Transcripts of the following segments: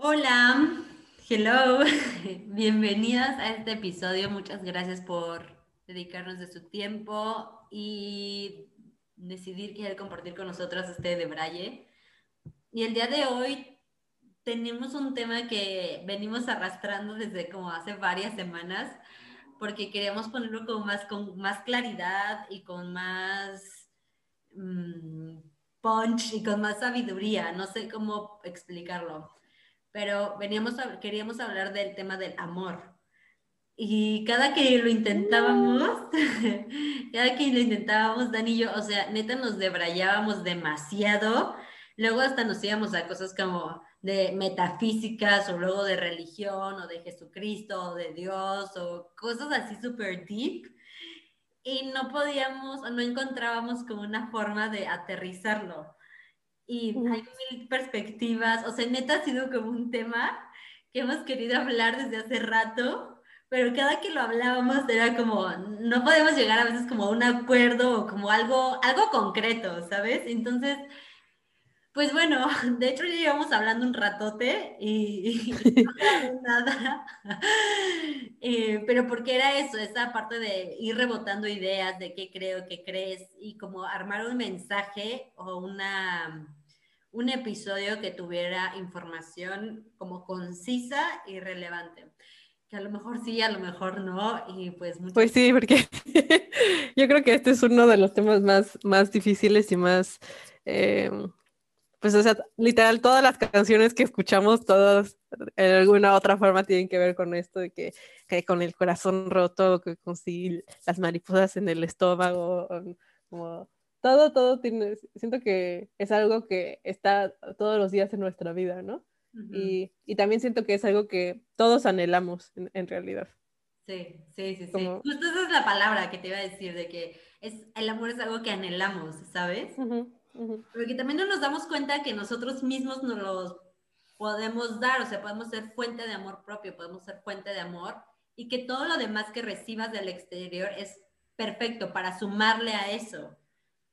Hola, hello, bienvenidas a este episodio. Muchas gracias por dedicarnos de su tiempo y decidir querer compartir con nosotras este de Braille. Y el día de hoy tenemos un tema que venimos arrastrando desde como hace varias semanas, porque queríamos ponerlo con más, con más claridad y con más mm, punch y con más sabiduría. No sé cómo explicarlo pero veníamos queríamos hablar del tema del amor. Y cada que lo intentábamos, cada que lo intentábamos, Dani y yo, o sea, neta nos debrayábamos demasiado. Luego hasta nos íbamos a cosas como de metafísicas o luego de religión o de Jesucristo o de Dios o cosas así súper deep. Y no podíamos o no encontrábamos como una forma de aterrizarlo y hay mil perspectivas. O sea, neta ha sido como un tema que hemos querido hablar desde hace rato, pero cada que lo hablábamos era como, no podemos llegar a veces como a un acuerdo o como algo, algo concreto, ¿sabes? Entonces, pues bueno, de hecho ya llevamos hablando un ratote y, no nada, eh, pero porque era eso, esa parte de ir rebotando ideas de qué creo, qué crees y como armar un mensaje o una un episodio que tuviera información como concisa y relevante. Que a lo mejor sí, a lo mejor no, y pues... Pues sí, porque yo creo que este es uno de los temas más, más difíciles y más... Eh, pues, o sea, literal, todas las canciones que escuchamos, todas en alguna otra forma tienen que ver con esto, de que, que con el corazón roto, que con sí, las mariposas en el estómago, como todo, todo tiene, siento que es algo que está todos los días en nuestra vida, ¿no? y, y, también siento que es algo que todos anhelamos en, realidad. Sí, sí, sí, sí. Justo esa es la palabra que te iba a decir, de que es, el amor es algo que anhelamos, ¿sabes? Porque también no nos damos cuenta que nosotros mismos nos los podemos dar, o sea, podemos ser fuente de amor propio, podemos ser fuente de amor y que todo lo demás que recibas del exterior es perfecto para sumarle a eso.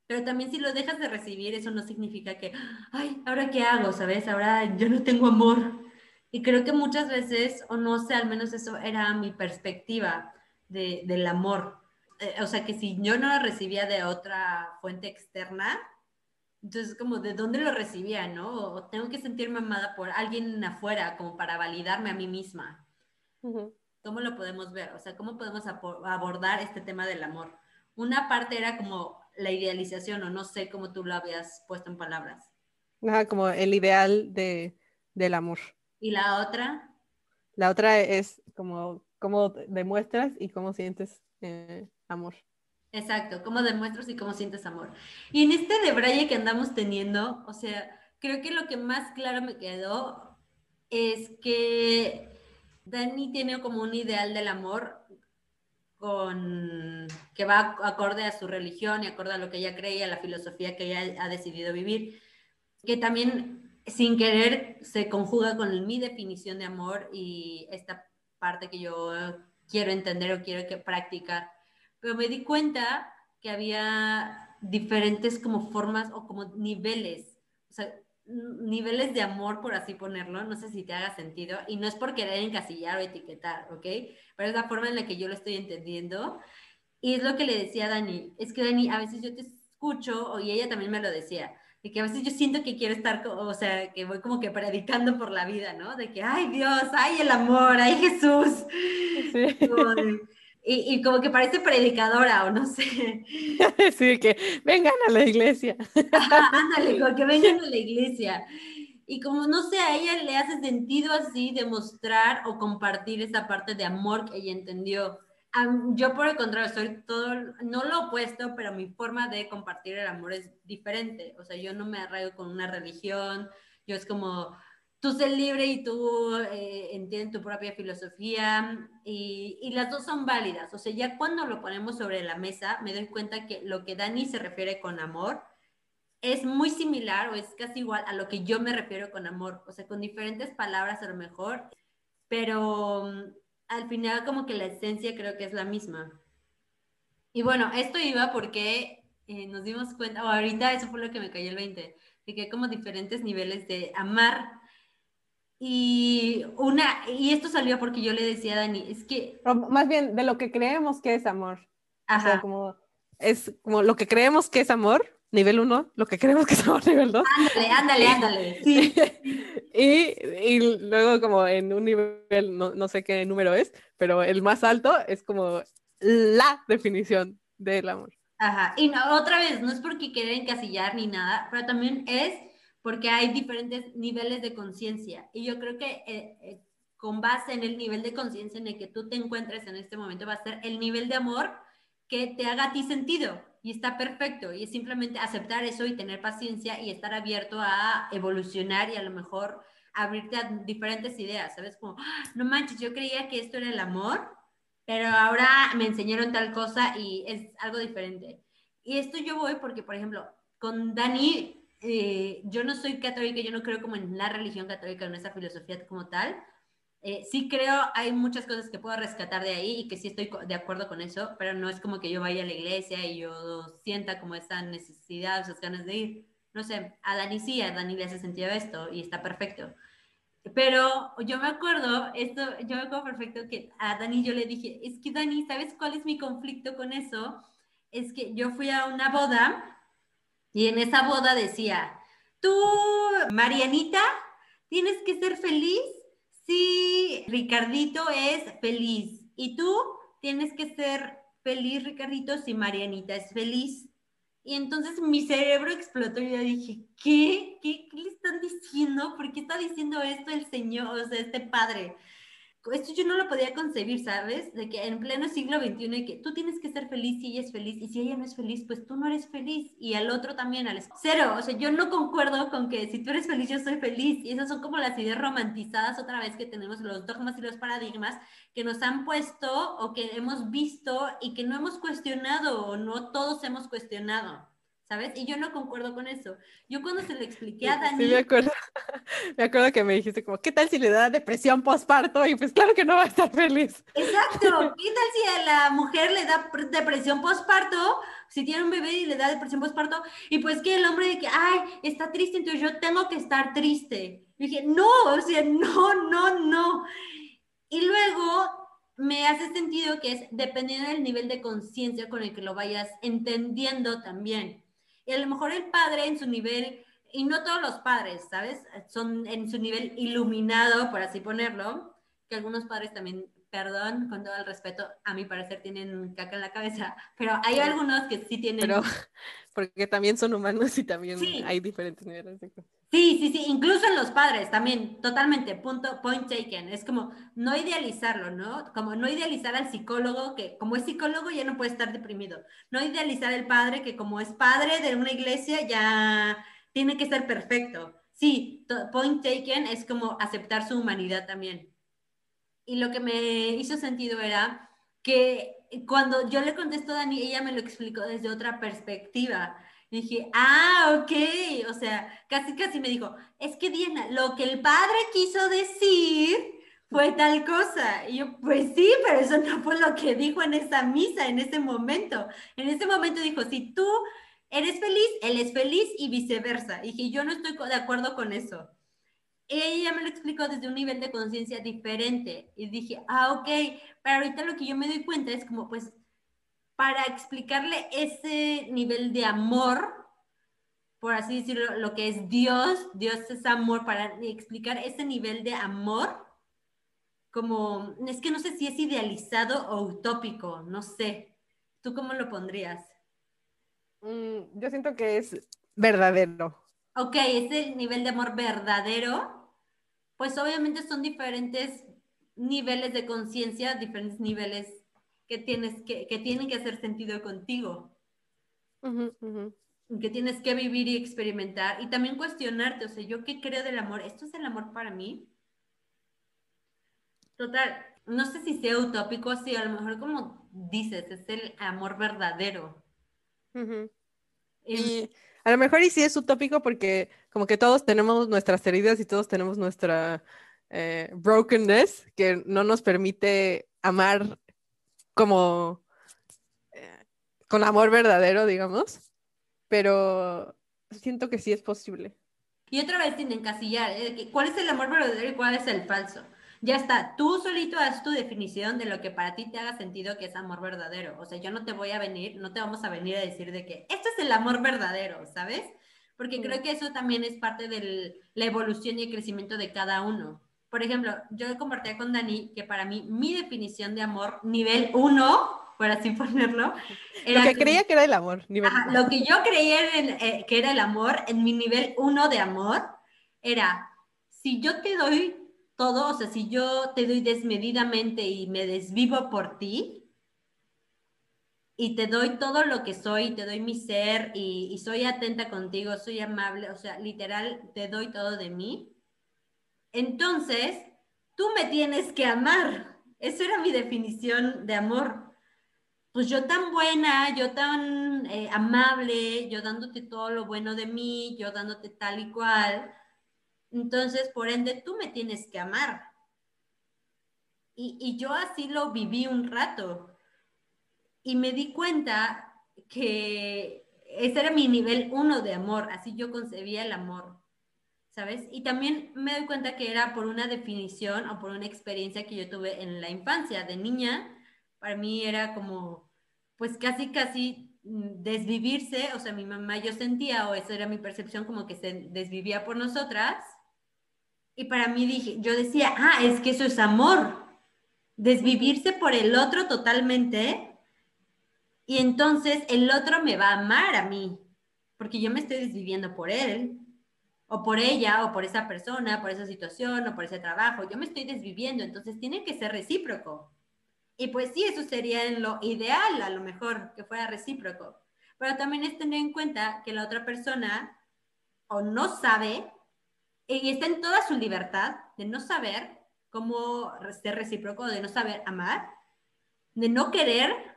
Pero también si lo dejas de recibir, eso no significa que, ay, ¿ahora qué hago? ¿Sabes? Ahora yo no tengo amor. Y creo que muchas veces, o no sé, al menos eso era mi perspectiva de, del amor. Eh, o sea, que si yo no lo recibía de otra fuente externa, entonces como de dónde lo recibía, ¿no? O tengo que sentirme amada por alguien afuera como para validarme a mí misma. ¿Cómo lo podemos ver? O sea, ¿cómo podemos abordar este tema del amor? Una parte era como la idealización, o no sé cómo tú lo habías puesto en palabras. Ajá, como el ideal de, del amor. ¿Y la otra? La otra es como cómo demuestras y cómo sientes eh, amor. Exacto, cómo demuestras y cómo sientes amor. Y en este de Braille que andamos teniendo, o sea, creo que lo que más claro me quedó es que Dani tiene como un ideal del amor con, que va acorde a su religión y acorde a lo que ella cree y a la filosofía que ella ha decidido vivir, que también sin querer se conjuga con mi definición de amor y esta parte que yo quiero entender o quiero que practicar. Pero me di cuenta que había diferentes como formas o como niveles, o sea, niveles de amor, por así ponerlo, no sé si te haga sentido, y no es por querer encasillar o etiquetar, ¿ok? Pero es la forma en la que yo lo estoy entendiendo. Y es lo que le decía a Dani, es que Dani, a veces yo te escucho, y ella también me lo decía, de que a veces yo siento que quiero estar, o sea, que voy como que predicando por la vida, ¿no? De que, ay Dios, ay el amor, ay Jesús. Sí. Y, como que parece predicadora o no sé. Sí, que vengan a la iglesia. ándale, como que vengan a la iglesia. Y como no sé, a ella le hace sentido así demostrar o compartir esa parte de amor que ella entendió. Yo por el contrario, soy todo, no lo opuesto, pero mi forma de compartir el amor es diferente. O sea, yo no me arraigo con una religión, yo es como, tú sé libre y tú eh, entiendes tu propia filosofía y, y, las dos son válidas. O sea, ya cuando lo ponemos sobre la mesa, me doy cuenta que lo que Dani se refiere con amor es muy similar o es casi igual a lo que yo me refiero con amor. O sea, con diferentes palabras a lo mejor, pero mm, al final como que la esencia creo que es la misma. Y bueno, esto iba porque eh, nos dimos cuenta, o ahorita eso fue lo que me cayó el 20, de que hay como diferentes niveles de amar Y una, y esto salió porque yo le decía a Dani, es que... más bien de lo que creemos que es amor. Ajá. como, es como lo que creemos que es amor, nivel 1, lo que creemos que es amor, nivel 2. Ándale, ándale, ándale. Sí. y, y, luego como en un nivel, no, no sé qué número es, pero el más alto es como la definición del amor. Ajá, y no, otra vez, no es porque quiera encasillar ni nada, pero también es porque hay diferentes niveles de conciencia. Y yo creo que eh, eh, con base en el nivel de conciencia en el que tú te encuentres en este momento, va a ser el nivel de amor que te haga a ti sentido. Y está perfecto. Y es simplemente aceptar eso y tener paciencia y estar abierto a evolucionar y a lo mejor abrirte a diferentes ideas, ¿sabes? Como, ah, no manches, yo creía que esto era el amor, pero ahora me enseñaron tal cosa y es algo diferente. Y esto yo voy porque, por ejemplo, con Dani eh, yo no soy católica, yo no creo como en la religión católica, en esa filosofía como tal. Eh, sí creo, hay muchas cosas que puedo rescatar de ahí y que sí estoy de acuerdo con eso, pero no es como que yo vaya a la iglesia y yo sienta como esa necesidad, esas ganas de ir. No sé, a Dani sí, a Dani le hace sentido esto y está perfecto. Pero yo me acuerdo, esto, yo me acuerdo perfecto que a Dani yo le dije, es que Dani, ¿sabes cuál es mi conflicto con eso? Es que yo fui a una boda y en esa boda decía, tú, Marianita, tienes que ser feliz si Ricardito es feliz. Y tú tienes que ser feliz, Ricardito, si Marianita es feliz. Y entonces mi cerebro explotó y yo dije, ¿qué? ¿Qué, ¿Qué, le están diciendo? ¿Por qué está diciendo esto el Señor, o sea, este Padre? Esto yo no lo podía concebir, ¿sabes? De que en pleno siglo XXI, que tú tienes que ser feliz si ella es feliz, y si ella no es feliz, pues tú no eres feliz, y al otro también, al cero, o sea, yo no concuerdo con que si tú eres feliz, yo soy feliz, y esas son como las ideas romantizadas otra vez que tenemos, los dogmas y los paradigmas que nos han puesto o que hemos visto y que no hemos cuestionado o no todos hemos cuestionado. ¿Sabes? Y yo no concuerdo con eso. Yo cuando se lo expliqué a Dani... Sí, me acuerdo, me acuerdo que me dijiste como, ¿qué tal si le da depresión postparto? Y pues claro que no va a estar feliz. Exacto, ¿qué tal si a la mujer le da depresión postparto? Si tiene un bebé y le da depresión postparto, y pues que el hombre de que, ay, está triste, entonces yo tengo que estar triste. Y dije, no, o sea, no, no, no. Y luego me hace sentido que es dependiendo del nivel de conciencia con el que lo vayas entendiendo también. Y a lo mejor el padre en su nivel, y no todos los padres, ¿sabes? Son en su nivel iluminado, por así ponerlo, que algunos padres también, perdón, con todo el respeto, a mi parecer tienen caca en la cabeza, pero hay algunos que sí tienen... Pero porque también son humanos y también hay diferentes niveles de Sí, sí, sí, incluso en los padres también, totalmente, punto, point taken. Es como no idealizarlo, ¿no? Como no idealizar al psicólogo que como es psicólogo ya no puede estar deprimido. No idealizar al padre que como es padre de una iglesia ya tiene que ser perfecto. Sí, point taken es como aceptar su humanidad también. Y lo que me hizo sentido era que cuando yo le contesto a Dani, ella me lo explicó desde otra perspectiva dije, ah, ok, o sea, casi casi me dijo, es que Diana, lo que el padre quiso decir fue tal cosa. Y yo, pues sí, pero eso no fue lo que dijo en esa misa, en ese momento. En ese momento dijo, si tú eres feliz, él es feliz y viceversa. Y dije, yo no estoy de acuerdo con eso. Ella me lo explicó desde un nivel de conciencia diferente. Y dije, ah, ok, pero ahorita lo que yo me doy cuenta es como, pues, para explicarle ese nivel de amor, por así decirlo, lo que es Dios, Dios es amor, para explicar ese nivel de amor, como, es que no sé si es idealizado o utópico, no sé. ¿Tú cómo lo pondrías? Mm, yo siento que es verdadero. Ok, ese nivel de amor verdadero, pues obviamente son diferentes niveles de conciencia, diferentes niveles que, tienes que, que tienen que hacer sentido contigo. Que tienes que vivir y experimentar y también cuestionarte, o sea, yo qué creo del amor, ¿esto es el amor para mí? Total, no sé si sea utópico, si a lo mejor como dices, es el amor verdadero. Y a lo mejor y sí es utópico porque como que todos tenemos nuestras heridas y todos tenemos nuestra eh, brokenness que no nos permite amar como eh, con amor verdadero, digamos, pero siento que sí es posible. Y otra vez sin encasillar, ¿eh? ¿cuál es el amor verdadero y cuál es el falso? Ya está, tú solito haz tu definición de lo que para ti te haga sentido que es amor verdadero. O sea, yo no te voy a venir, no te vamos a venir a decir de que esto es el amor verdadero, ¿sabes? Porque creo que eso también es parte de la evolución y el crecimiento de cada uno. Por ejemplo, yo compartía con Dani que para mí mi definición de amor nivel uno por así ponerlo. Era lo que, creía que era el amor. Nivel lo que yo creía eh, que era el amor, en mi nivel uno de amor, era, si yo te doy todo, o sea, si yo te doy desmedidamente y me desvivo por ti, y te doy todo lo que soy, te doy mi ser y, soy atenta contigo, soy amable, o sea, literal, te doy todo de mí, entonces tú me tienes que amar. Esa era mi definición de amor pues yo tan buena, yo tan eh, amable, yo dándote todo lo bueno de mí, yo dándote tal y cual, entonces por ende tú me tienes que amar. Y yo así lo viví un rato y me di cuenta que ese era mi nivel uno de amor, así yo concebía el amor, ¿sabes? Y también me doy cuenta que era por una definición o por una experiencia que yo tuve en la infancia, de niña, para mí era como pues casi, casi mm, desvivirse, o sea, mi mamá yo sentía, o esa era mi percepción, como que se desvivía por nosotras. Y para mí dije, yo decía, ah, es que eso es amor, desvivirse por el otro totalmente. Y entonces el otro me va a amar a mí, porque yo me estoy desviviendo por él, o por ella, o por esa persona, por esa situación, o por ese trabajo. Yo me estoy desviviendo, entonces tiene que ser recíproco. Y pues sí, eso sería en lo ideal, a lo mejor, que fuera recíproco. Pero también es tener en cuenta que la otra persona o no sabe y está en toda su libertad de no saber cómo ser recíproco, de no saber amar, de no querer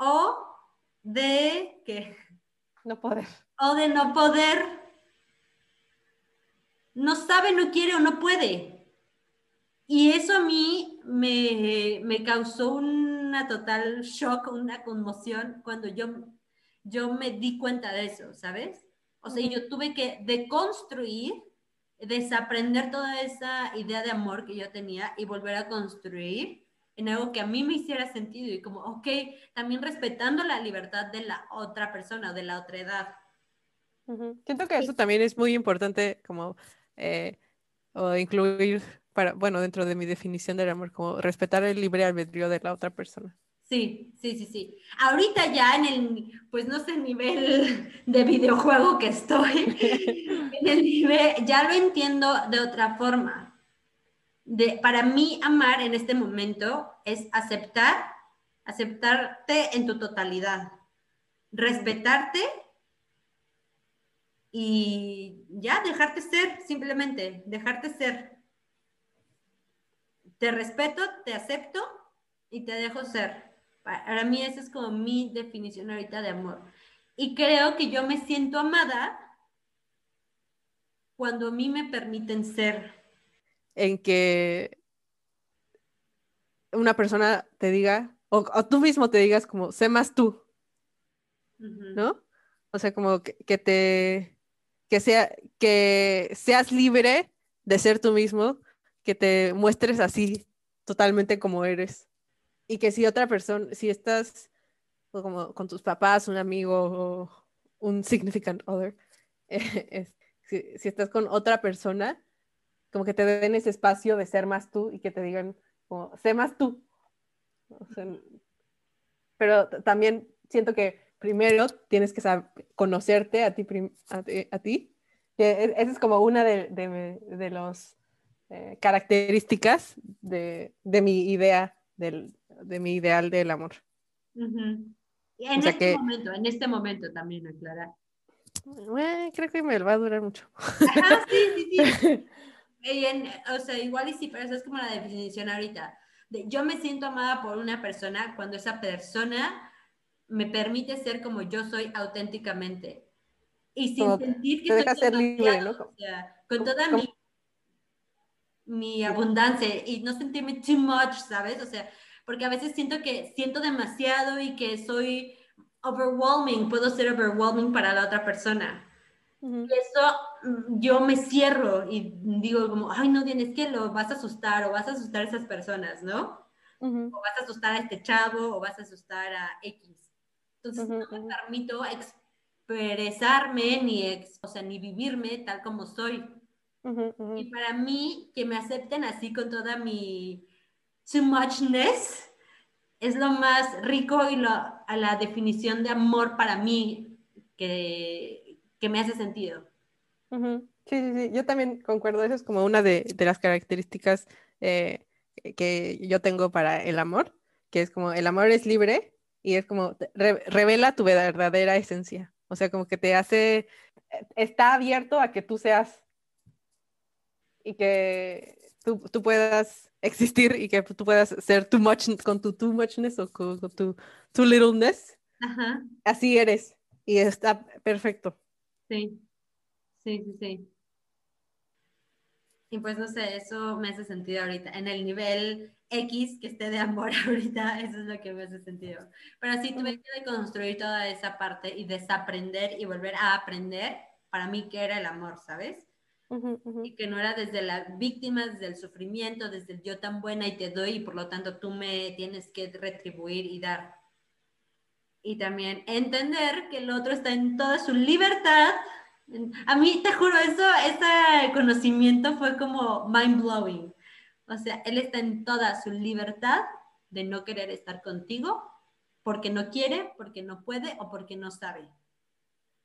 o de que no poder o de no poder no sabe, no quiere o no puede. Y eso a mí me, me causó una total shock, una conmoción cuando yo, yo me di cuenta de eso, ¿sabes? O sea, yo tuve que deconstruir, desaprender toda esa idea de amor que yo tenía y volver a construir en algo que a mí me hiciera sentido y como, ok, también respetando la libertad de la otra persona, de la otra edad. Siento que eso también es muy importante como eh, o incluir para, bueno, dentro de mi definición del amor, como respetar el libre albedrío de la otra persona. Sí, sí, sí, sí. Ahorita ya en el, pues no sé, nivel de videojuego que estoy, en el nivel, ya lo entiendo de otra forma. De, para mí, amar en este momento es aceptar, aceptarte en tu totalidad, respetarte y ya dejarte ser, simplemente, dejarte ser te respeto, te acepto y te dejo ser. Para mí esa es como mi definición ahorita de amor. Y creo que yo me siento amada cuando a mí me permiten ser. En que una persona te diga, o, tú mismo te digas como, sé más tú, ¿no? O sea, como que, que, te, que, sea, que seas libre de ser tú mismo que te muestres así, totalmente como eres. Y que si otra persona, si estás como con tus papás, un amigo o un significant other, si, estás con otra persona, como que te den ese espacio de ser más tú y que te digan, como, sé más tú. pero también siento que primero tienes que saber, conocerte a ti, a, ti, que e, esa es como una de, de los eh, características de, mi idea, del, de mi ideal del amor. En este momento, en este momento también, aclarar. creo que me va a durar mucho. Ajá, sí, sí, sí. o sea, igual y sí, pero eso es como la definición ahorita. yo me siento amada por una persona cuando esa persona me permite ser como yo soy auténticamente. Y sin sentir que soy ser libre, ¿no? O sea, con toda mi mi abundancia y no sentirme too much, ¿sabes? O sea, porque a veces siento que siento demasiado y que soy overwhelming, puedo ser overwhelming para la otra persona. Y eso yo me cierro y digo como, ay, no, tienes que lo vas a asustar o vas a asustar a esas personas, ¿no? O vas a asustar a este chavo o vas a asustar a X. Entonces no me permito expresarme ni, o sea, ni vivirme tal como soy. Y para mí, que me acepten así con toda mi too muchness, es lo más rico y lo, a la definición de amor para mí que, que me hace sentido. Sí, sí, sí, yo también concuerdo, eso es como una de, de las características eh, que yo tengo para el amor, que es como el amor es libre y es como revela tu verdadera esencia, o sea, como que te hace, eh, está abierto a que tú seas y que tú, tú puedas existir y que tú puedas ser too much con tu too muchness o con, tu too littleness. Ajá. Así eres y está perfecto. Sí, sí, sí, sí. Y pues no sé, eso me hace sentido ahorita. En el nivel X que esté de amor ahorita, eso es lo que me hace sentido. Pero sí tuve que construir toda esa parte y desaprender y volver a aprender para mí que era el amor, ¿sabes? Y que no era desde la víctima, desde el sufrimiento, desde el yo tan buena y te doy y por lo tanto tú me tienes que retribuir y dar. Y también entender que el otro está en toda su libertad. A mí, te juro, eso, ese conocimiento fue como mind blowing. O sea, él está en toda su libertad de no querer estar contigo porque no quiere, porque no puede o porque no sabe.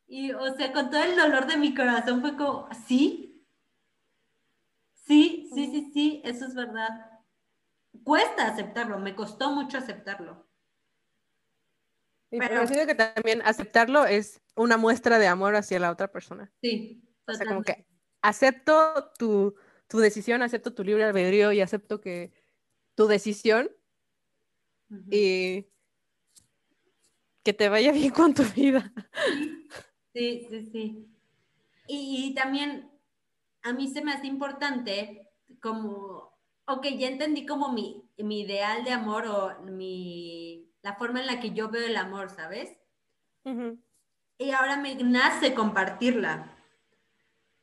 Y, o sea, con todo el dolor de mi corazón fue como, sí, Sí, sí, sí, sí, eso es verdad. Cuesta aceptarlo, me costó mucho aceptarlo. Pero siento que también aceptarlo es una muestra de amor hacia la otra persona. Sí. O sea, como que acepto tu, decisión, acepto tu libre albedrío y acepto que tu decisión y que te vaya bien con tu vida. Sí, sí, sí. y también a mí se me hace importante como, ok, ya entendí como mi, mi ideal de amor o mi, la forma en la que yo veo el amor, ¿sabes? Y ahora me nace compartirla.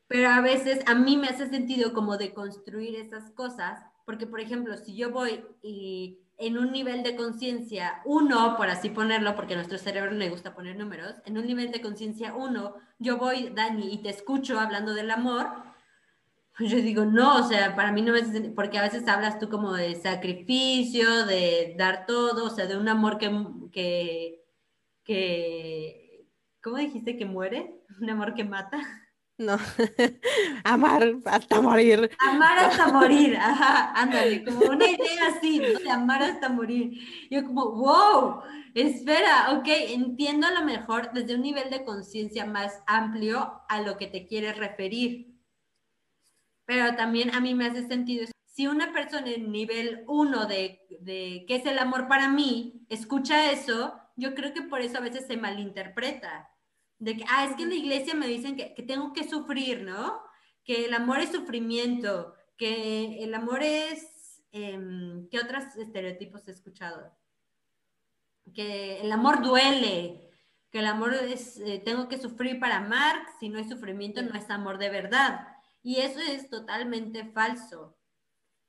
Pero a veces a mí me hace sentido como de construir esas cosas, porque por ejemplo, si yo voy y en un nivel de conciencia uno, por así ponerlo, porque a nuestro cerebro le gusta poner números, en un nivel de conciencia uno, yo voy, Dani, y te escucho hablando del amor, yo digo, no, o sea, para mí no es, porque a veces hablas tú como de sacrificio, de dar todo, o sea, de un amor que, que, que ¿cómo dijiste que muere? Un amor que mata. No, amar hasta morir. Amar hasta morir, ajá, ándale, como una idea así, ¿no? de amar hasta morir. Yo como, wow, espera, ok, entiendo a lo mejor desde un nivel de conciencia más amplio a lo que te quieres referir pero también a mí me hace sentido. Si una persona en nivel uno de, de qué es el amor para mí, escucha eso, yo creo que por eso a veces se malinterpreta. De que, ah, es que en la iglesia me dicen que, que tengo que sufrir, ¿no? Que el amor es sufrimiento, que el amor es, em, ¿qué otros estereotipos he escuchado? Que el amor duele, que el amor es, eh, tengo que sufrir para amar, si no hay sufrimiento no es amor de verdad. Y eso es totalmente falso.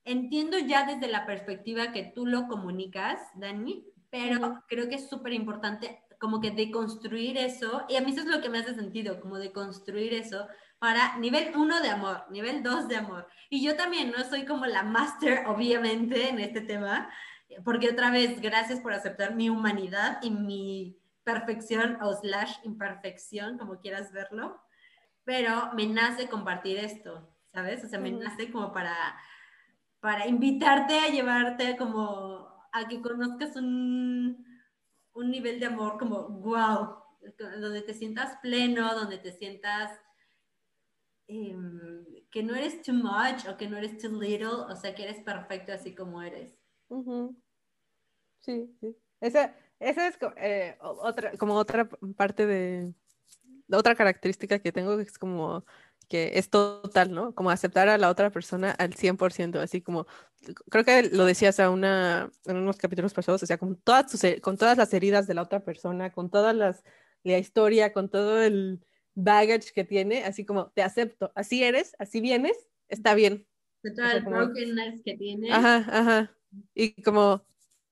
Entiendo ya desde la perspectiva que tú lo comunicas, Dani, pero creo que es súper importante como que deconstruir eso, y a mí eso es lo que me hace sentido, como deconstruir eso para nivel uno de amor, nivel dos de amor. Y yo también no soy como la máster, obviamente, en este tema, porque otra vez, gracias por aceptar mi humanidad y mi perfección o slash imperfección, como quieras verlo pero me nace compartir esto, ¿sabes? O sea, me nace como para, para invitarte a llevarte como a que conozcas un, un nivel de amor como, wow, donde te sientas pleno, donde te sientas em, que no eres too much o que no eres too little, o sea, que eres perfecto así como eres. Sí, sí. Esa, esa es eh, otra, como otra parte de, otra característica que tengo es como que es total, ¿no? Como aceptar a la otra persona al 100%, así como, creo que lo decías a una, en unos capítulos pasados, o sea, con todas, con todas las heridas de la otra persona, con todas las, la historia, con todo el, baggage que tiene, así como te acepto, así eres, así vienes, está bien. De todo el brokenness que tiene. Ajá, ajá. Y como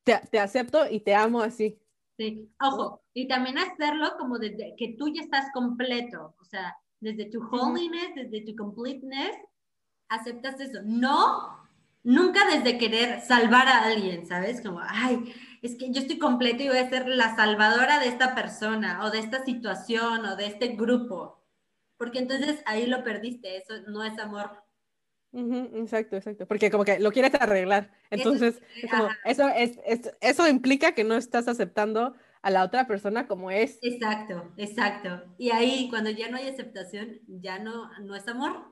te, te acepto y te amo así. Sí, ojo, y también hacerlo como desde que tú ya estás completo, o sea, desde tu holiness, desde tu completeness, aceptas eso. No, nunca desde querer salvar a alguien, ¿sabes? Como, ay, es que yo estoy completo y voy a ser la salvadora de esta persona o de esta situación o de este grupo. Porque entonces ahí lo perdiste, eso no es amor. Exacto, exacto. Porque como que lo quieres arreglar. Entonces, eso, es, eso implica que no estás aceptando a la otra persona como es. Exacto, exacto. Y ahí cuando ya no hay aceptación, ya no, no es amor.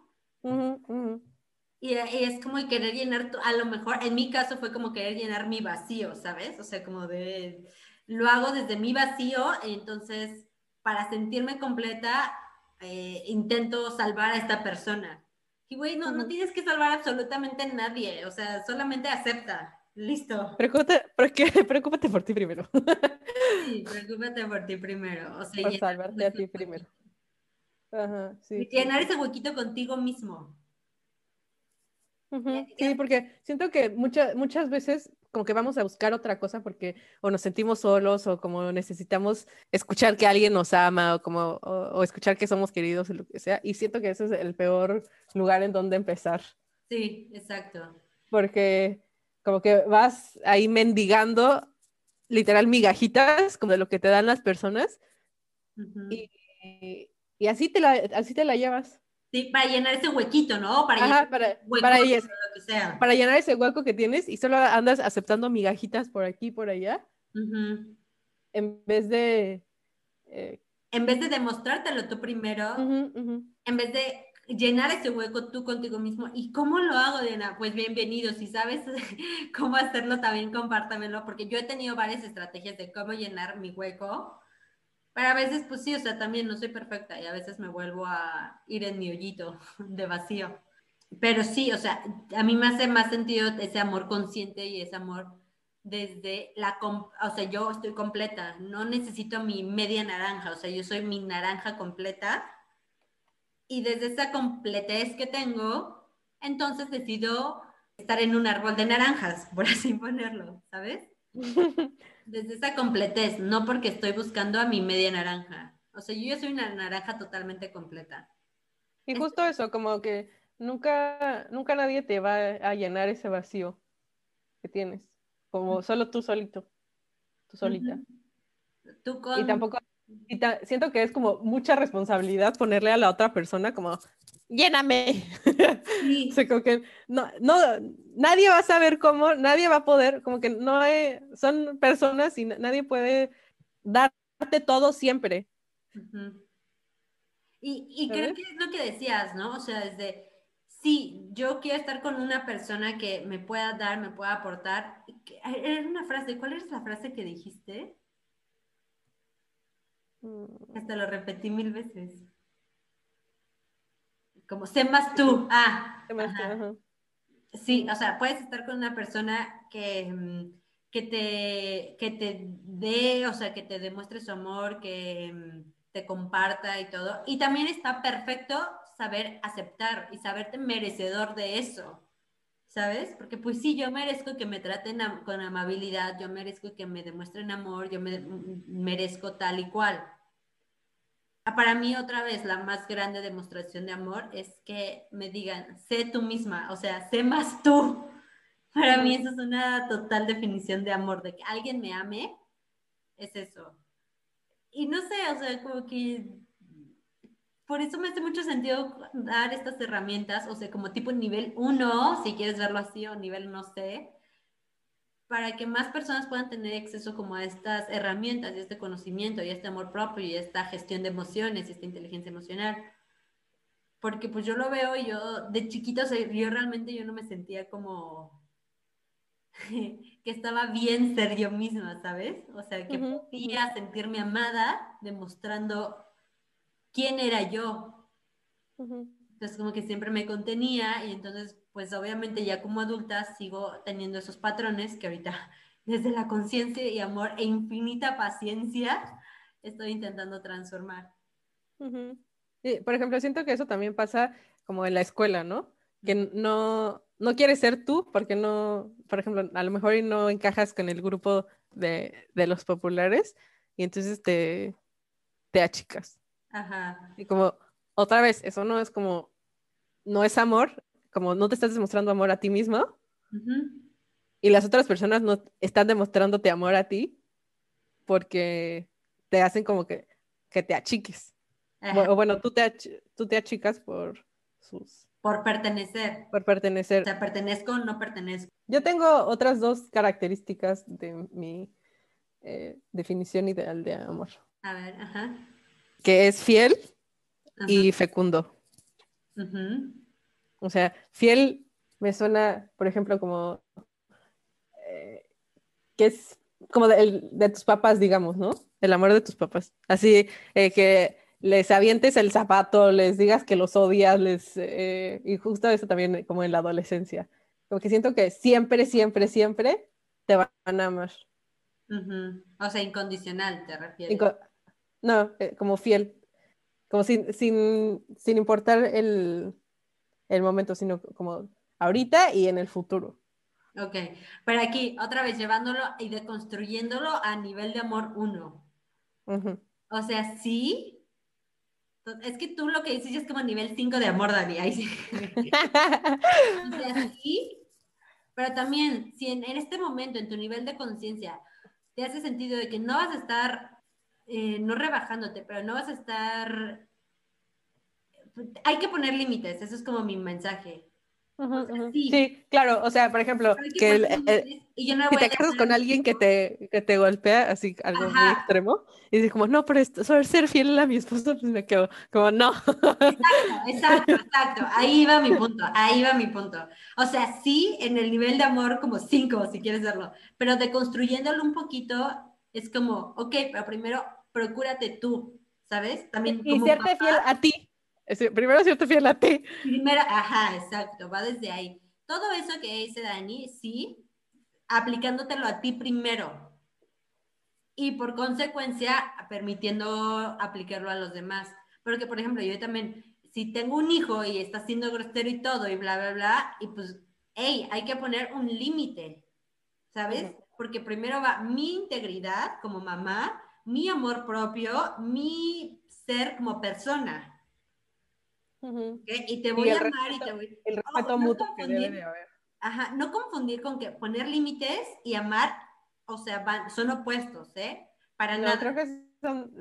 Y, es como querer llenar, a lo mejor, en mi caso fue como querer llenar mi vacío, ¿sabes? O sea, como de, lo hago desde mi vacío, entonces para sentirme completa, eh, intento salvar a esta persona. Y güey, no, no tienes que salvar absolutamente a nadie, o sea, solamente acepta. Listo. Preocúpate, preocúpate por ti primero. Sí, preocúpate por ti primero. O sea, por salvarte a ti primero. Ajá, sí. Llenar ese huequito contigo mismo. Sí, porque siento que muchas muchas veces como que vamos a buscar otra cosa porque o nos sentimos solos o como necesitamos escuchar que alguien nos ama o como o, escuchar que somos queridos o lo que sea y siento que ese es el peor lugar en donde empezar. Sí, exacto. Porque como que vas ahí mendigando literal migajitas como de lo que te dan las personas y, y, así te la así te la llevas. Sí, para llenar ese huequito, ¿no? Para, llenar, para, para, llenar ese hueco que tienes y solo andas aceptando migajitas por aquí y por allá. En vez de... Eh, en vez de demostrártelo tú primero, en vez de llenar ese hueco tú contigo mismo. ¿Y cómo lo hago, Diana? Pues bienvenido. Si sabes cómo hacerlo, también compártamelo, porque yo he tenido varias estrategias de cómo llenar mi hueco a veces, pues sí, o sea, también no soy perfecta y a veces me vuelvo a ir en mi hoyito de vacío. Pero sí, o sea, a mí me hace más sentido ese amor consciente y ese amor desde la, o sea, yo estoy completa, no necesito mi media naranja, o sea, yo soy mi naranja completa y desde esa completez que tengo, entonces decido estar en un árbol de naranjas, por así ponerlo, ¿sabes? Desde esa completez, no porque estoy buscando a mi media naranja. O sea, yo ya soy una naranja totalmente completa. Y justo eso, como que nunca, nunca nadie te va a llenar ese vacío que tienes. Como solo tú solito, tú solita. Tú con... Y tampoco, y siento que es como mucha responsabilidad ponerle a la otra persona como, lléname. Sí. o que no, no, nadie va a saber cómo, nadie va a poder, como que no hay, son personas y nadie puede darte todo siempre. Y, y creo que es lo que decías, ¿no? O sea, desde, sí, yo quiero estar con una persona que me pueda dar, me pueda aportar. Era una frase, ¿cuál es la frase que dijiste? Mm. Hasta lo repetí mil veces. Como sé más tú. Ah. Sí, o sea, puedes estar con una persona que, mm, que, te, que te dé, o sea, que te demuestre su amor, que mm, te comparta y todo. Y también está perfecto saber aceptar y saberte merecedor de eso. ¿Sabes? Porque pues sí, yo merezco que me traten con amabilidad, yo merezco que me demuestren amor, yo me, mm, merezco tal y cual. Para mí otra vez la más grande demostración de amor es que me digan, sé tú misma, o sea, sé más tú. Para mí eso es una total definición de amor, de que alguien me ame, es eso. Y no sé, o sea, como que por eso me hace mucho sentido dar estas herramientas, o sea, como tipo nivel 1, si quieres verlo así, o nivel no sé, para que más personas puedan tener acceso como a estas herramientas y este conocimiento y este amor propio y esta gestión de emociones y esta inteligencia emocional. Porque pues yo lo veo y yo de chiquito, yo realmente yo no me sentía como que estaba bien ser yo misma, ¿sabes? O sea, que podía sentirme amada demostrando quién era yo. Entonces como que siempre me contenía y entonces pues obviamente ya como adulta sigo teniendo esos patrones que ahorita desde la conciencia y amor e infinita paciencia estoy intentando transformar. por ejemplo, siento que eso también pasa como en la escuela, ¿no? Que no, no quieres ser tú porque no, por ejemplo, a lo mejor no encajas con el grupo de, de los populares y entonces te, te achicas. Ajá. Y como, otra vez, eso no es como, no es amor, como no te estás demostrando amor a ti mismo. Y las otras personas no están demostrándote amor a ti porque te hacen como que, que te achiques. O bueno, tú te, tú te achicas por sus... Por pertenecer. Por pertenecer. O sea, pertenezco o no pertenezco. Yo tengo otras dos características de mi eh, definición ideal de amor. A ver, ajá. Que es fiel y fecundo. O sea, fiel me suena, por ejemplo, como eh, que es como de, tus papás, digamos, ¿no? El amor de tus papás. Así eh, que les avientes el zapato, les digas que los odias, les, eh, y justo eso también como en la adolescencia. Como que siento que siempre, siempre, siempre te van a amar. O sea, incondicional, te refieres. no, como fiel. Como sin, sin, sin importar el, el momento, sino como ahorita y en el futuro. Ok, pero aquí otra vez llevándolo y deconstruyéndolo a nivel de amor uno. O sea, sí. Es que tú lo que dices es como nivel 5 de amor, Dani. Ahí sí. o sea, sí. Pero también, si en, este momento, en tu nivel de conciencia, te hace sentido de que no vas a estar, eh, no rebajándote, pero no vas a estar... Hay que poner límites, eso es como mi mensaje sí. claro, o sea, por ejemplo, que, si te casas con alguien que te, que te golpea, así algo muy extremo, y dices como, no, pero esto, sobre ser fiel a mi esposo, pues me quedo como, no. Exacto, exacto, exacto, ahí va mi punto, ahí va mi punto. O sea, sí, en el nivel de amor como cinco, si quieres verlo, pero deconstruyéndolo un poquito, es como, ok, pero primero procúrate tú, ¿sabes? También y serte fiel a ti, primero te fiel a ti. Primero, ajá, exacto, va desde ahí. Todo eso que dice Dani, sí, aplicándotelo a ti primero. Y por consecuencia, permitiendo aplicarlo a los demás. Porque, por ejemplo, yo también, si tengo un hijo y está siendo grosero y todo, y bla, bla, bla, y pues, hey, hay que poner un límite, ¿sabes? Porque primero va mi integridad como mamá, mi amor propio, mi ser como persona. Y te voy a amar y te voy El respeto mutuo que debe de haber. Ajá, no confundir con que poner límites y amar, o sea, van, son opuestos, ¿eh? Para no, nada. creo que son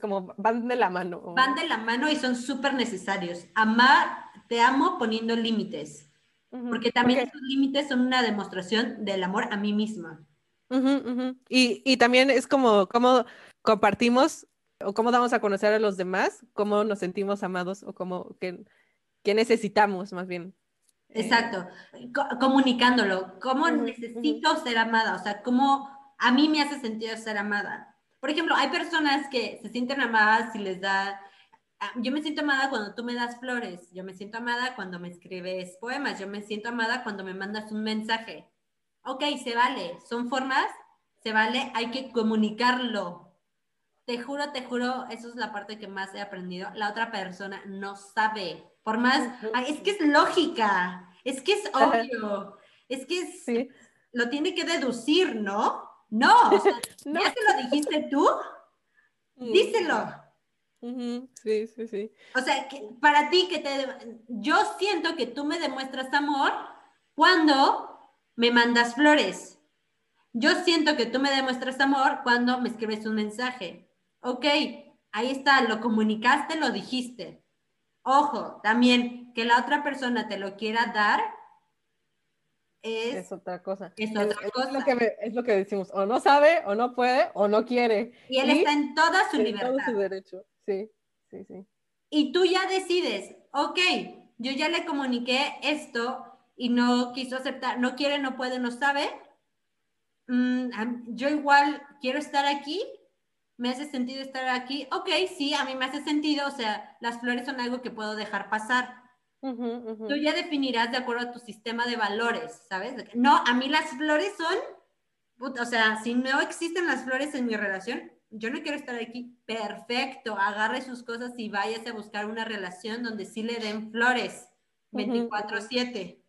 como van de la mano. Van de la mano y son súper necesarios. Amar, te amo poniendo límites. Porque también esos límites son una demostración del amor a mí misma. Y, y, también es como, como compartimos o cómo damos a conocer a los demás, cómo nos sentimos amados o cómo que, necesitamos más bien. Exacto, comunicándolo, cómo necesito ser amada, o sea, cómo a mí me hace sentido ser amada. Por ejemplo, hay personas que se sienten amadas si les da, ah, yo me siento amada cuando tú me das flores, yo me siento amada cuando me escribes poemas, yo me siento amada cuando me mandas un mensaje. Ok, se vale, son formas, se vale, hay que comunicarlo, te juro, te juro, eso es la parte que más he aprendido. La otra persona no sabe. Por más, es que es lógica, es que es obvio, es que es, lo tiene que deducir, ¿no? No, no. ¿ya te lo dijiste tú? Díselo. Sí, sí, sí. O sea, que para ti, que te, yo siento que tú me demuestras amor cuando me mandas flores. Yo siento que tú me demuestras amor cuando me escribes un mensaje ok, ahí está, lo comunicaste, lo dijiste. Ojo, también que la otra persona te lo quiera dar es, otra cosa. Es otra cosa. Es lo, que, decimos, o no sabe, o no puede, o no quiere. Y él está en toda su libertad. En todo su derecho, sí, sí, sí. Y tú ya decides, ok, yo ya le comuniqué esto y no quiso aceptar, no quiere, no puede, no sabe. Mm, yo igual quiero estar aquí, ¿Me hace sentido estar aquí? Ok, sí, a mí me hace sentido, o sea, las flores son algo que puedo dejar pasar. Tú ya definirás de acuerdo a tu sistema de valores, ¿sabes? No, a mí las flores son, o sea, si no existen las flores en mi relación, yo no quiero estar aquí, perfecto, agarre sus cosas y váyase a buscar una relación donde sí le den flores 24/7.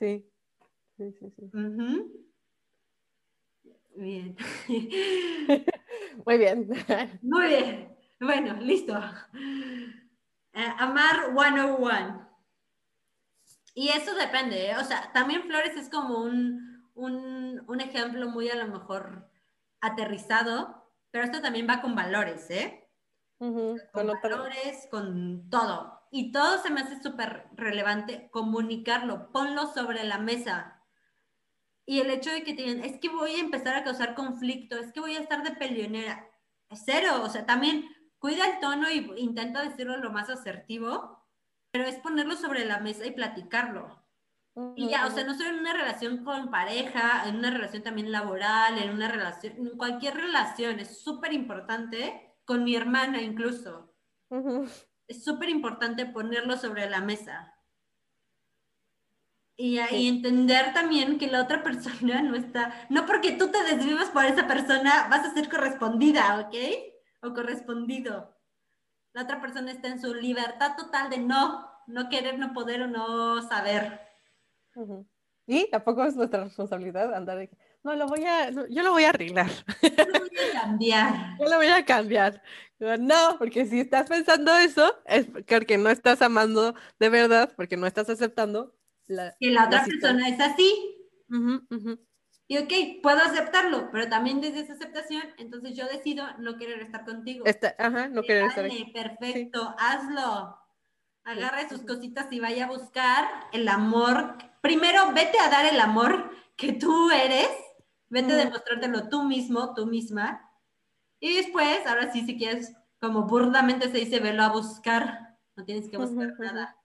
Sí, sí, sí, sí. Bien. Muy bien. Muy bien. Bueno, listo. Eh, amar 101. Y eso depende, ¿eh? o sea, también flores es como un, un, un, ejemplo muy a lo mejor aterrizado, pero esto también va con valores, ¿eh? Con, valores, con todo. Y todo se me hace súper relevante comunicarlo, ponlo sobre la mesa. Y el hecho de que tienen, es que voy a empezar a causar conflicto, es que voy a estar de peleonera. Cero, o sea, también cuida el tono y intenta decirlo lo más asertivo, pero es ponerlo sobre la mesa y platicarlo. Y ya, o sea, no solo en una relación con pareja, en una relación también laboral, en una relación, en cualquier relación, es súper importante, con mi hermana incluso. Es súper importante ponerlo sobre la mesa. Y, y, entender también que la otra persona no está, no porque tú te desvivas por esa persona, vas a ser correspondida, ¿ok? o correspondido. La otra persona está en su libertad total de no, no querer, no poder o no saber. Y tampoco es nuestra responsabilidad andar de, no, lo voy a, yo lo voy a arreglar. Yo lo voy a cambiar. yo lo voy a cambiar. No, porque si estás pensando eso, es porque no estás amando de verdad, porque no estás aceptando la, que la otra persona es así. Y ok, puedo aceptarlo, pero también desde esa aceptación, entonces yo decido no querer estar contigo. ajá, no querer estar. Perfecto, hazlo. Agarra sus cositas y vaya a buscar el amor. Primero, vete a dar el amor que tú eres. Vete a demostrártelo tú mismo, tú misma. Y después, ahora sí, si quieres, como burdamente se dice, velo a buscar. No tienes que buscar nada.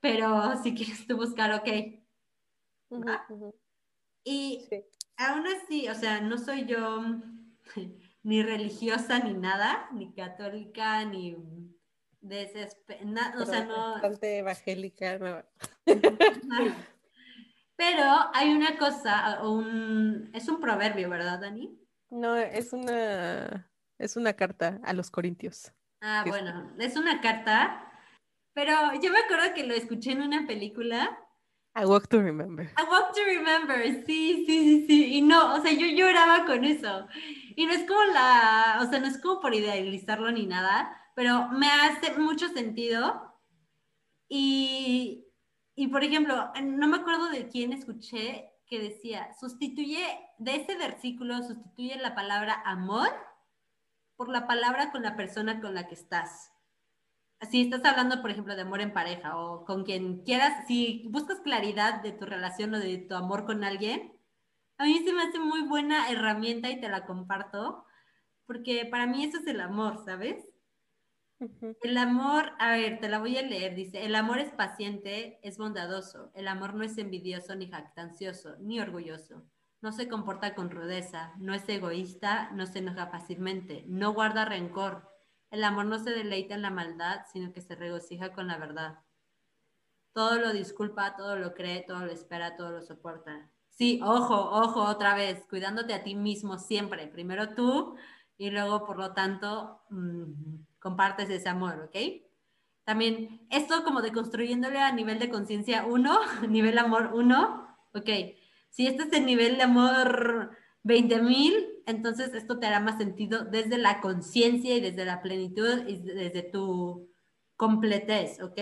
Pero si quieres tú buscar, ok. Y aún así, o sea, no soy yo ni religiosa ni nada, ni católica, ni desesperada, o sea, no... Bastante evangélica, no. Pero hay una cosa, un, es un proverbio, ¿verdad, Dani? No, es una, es una carta a los corintios. Ah, bueno, es una carta, pero yo me acuerdo que lo escuché en una película I Walk to Remember. I Walk to Remember, sí, sí, sí, sí. Y no, o sea, yo lloraba con eso. Y no es como la, o sea, no es como por idealizarlo ni nada, pero me hace mucho sentido. Y, y por ejemplo, no me acuerdo de quién escuché que decía, sustituye, de ese versículo, sustituye la palabra amor por la palabra con la persona con la que estás si estás hablando, por ejemplo, de amor en pareja o con quien quieras, si buscas claridad de tu relación o de tu amor con alguien, a mí se me hace muy buena herramienta y te la comparto, porque para mí eso es el amor, ¿sabes? El amor, a ver, te la voy a leer, dice, el amor es paciente, es bondadoso, el amor no es envidioso ni jactancioso, ni orgulloso, no se comporta con rudeza, no es egoísta, no se enoja fácilmente, no guarda rencor el amor no se deleita en la maldad, sino que se regocija con la verdad. Todo lo disculpa, todo lo cree, todo lo espera, todo lo soporta. Sí, ojo, ojo, otra vez, cuidándote a ti mismo siempre. Primero tú y luego, por lo tanto, compartes ese amor, ¿ok? También esto como de construyéndole a nivel de conciencia uno, nivel amor uno, ok. Si este es el nivel de amor 20.000, entonces esto te hará más sentido desde la conciencia y desde la plenitud y desde tu completez, ¿ok?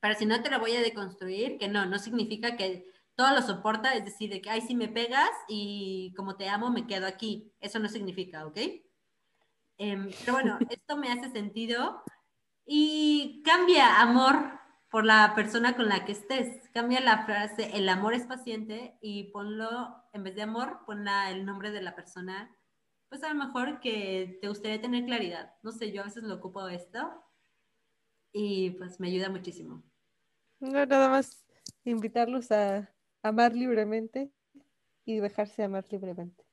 Pero si no te lo voy a deconstruir, que no, no significa que todo lo soporta, es decir, de que, ay, si me pegas y como te amo, me quedo aquí. Eso no significa, ¿ok? Em, pero bueno, esto me hace sentido y cambia amor por la persona con la que estés. Cambia la frase, el amor es paciente y ponlo, en vez de amor, ponla el nombre de la persona. Pues a lo mejor que te gustaría tener claridad. No sé, yo a veces lo ocupo esto y pues me ayuda muchísimo. No, nada más invitarlos a amar libremente y dejarse amar libremente.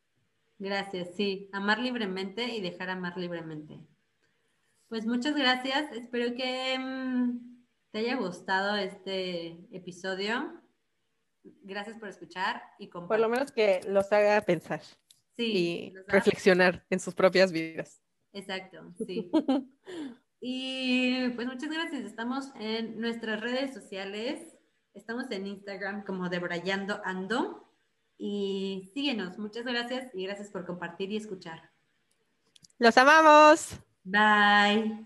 Gracias, sí, amar libremente y dejar amar libremente. Pues muchas gracias, espero que... Mm, te haya gustado este episodio. Gracias por escuchar y compartir. Por lo menos que los haga pensar. y reflexionar en sus propias vidas. Exacto, sí. y pues muchas gracias. Estamos en nuestras redes sociales. Estamos en Instagram como Debrayando Ando. Y síguenos. Muchas gracias y gracias por compartir y escuchar. Los amamos. Bye.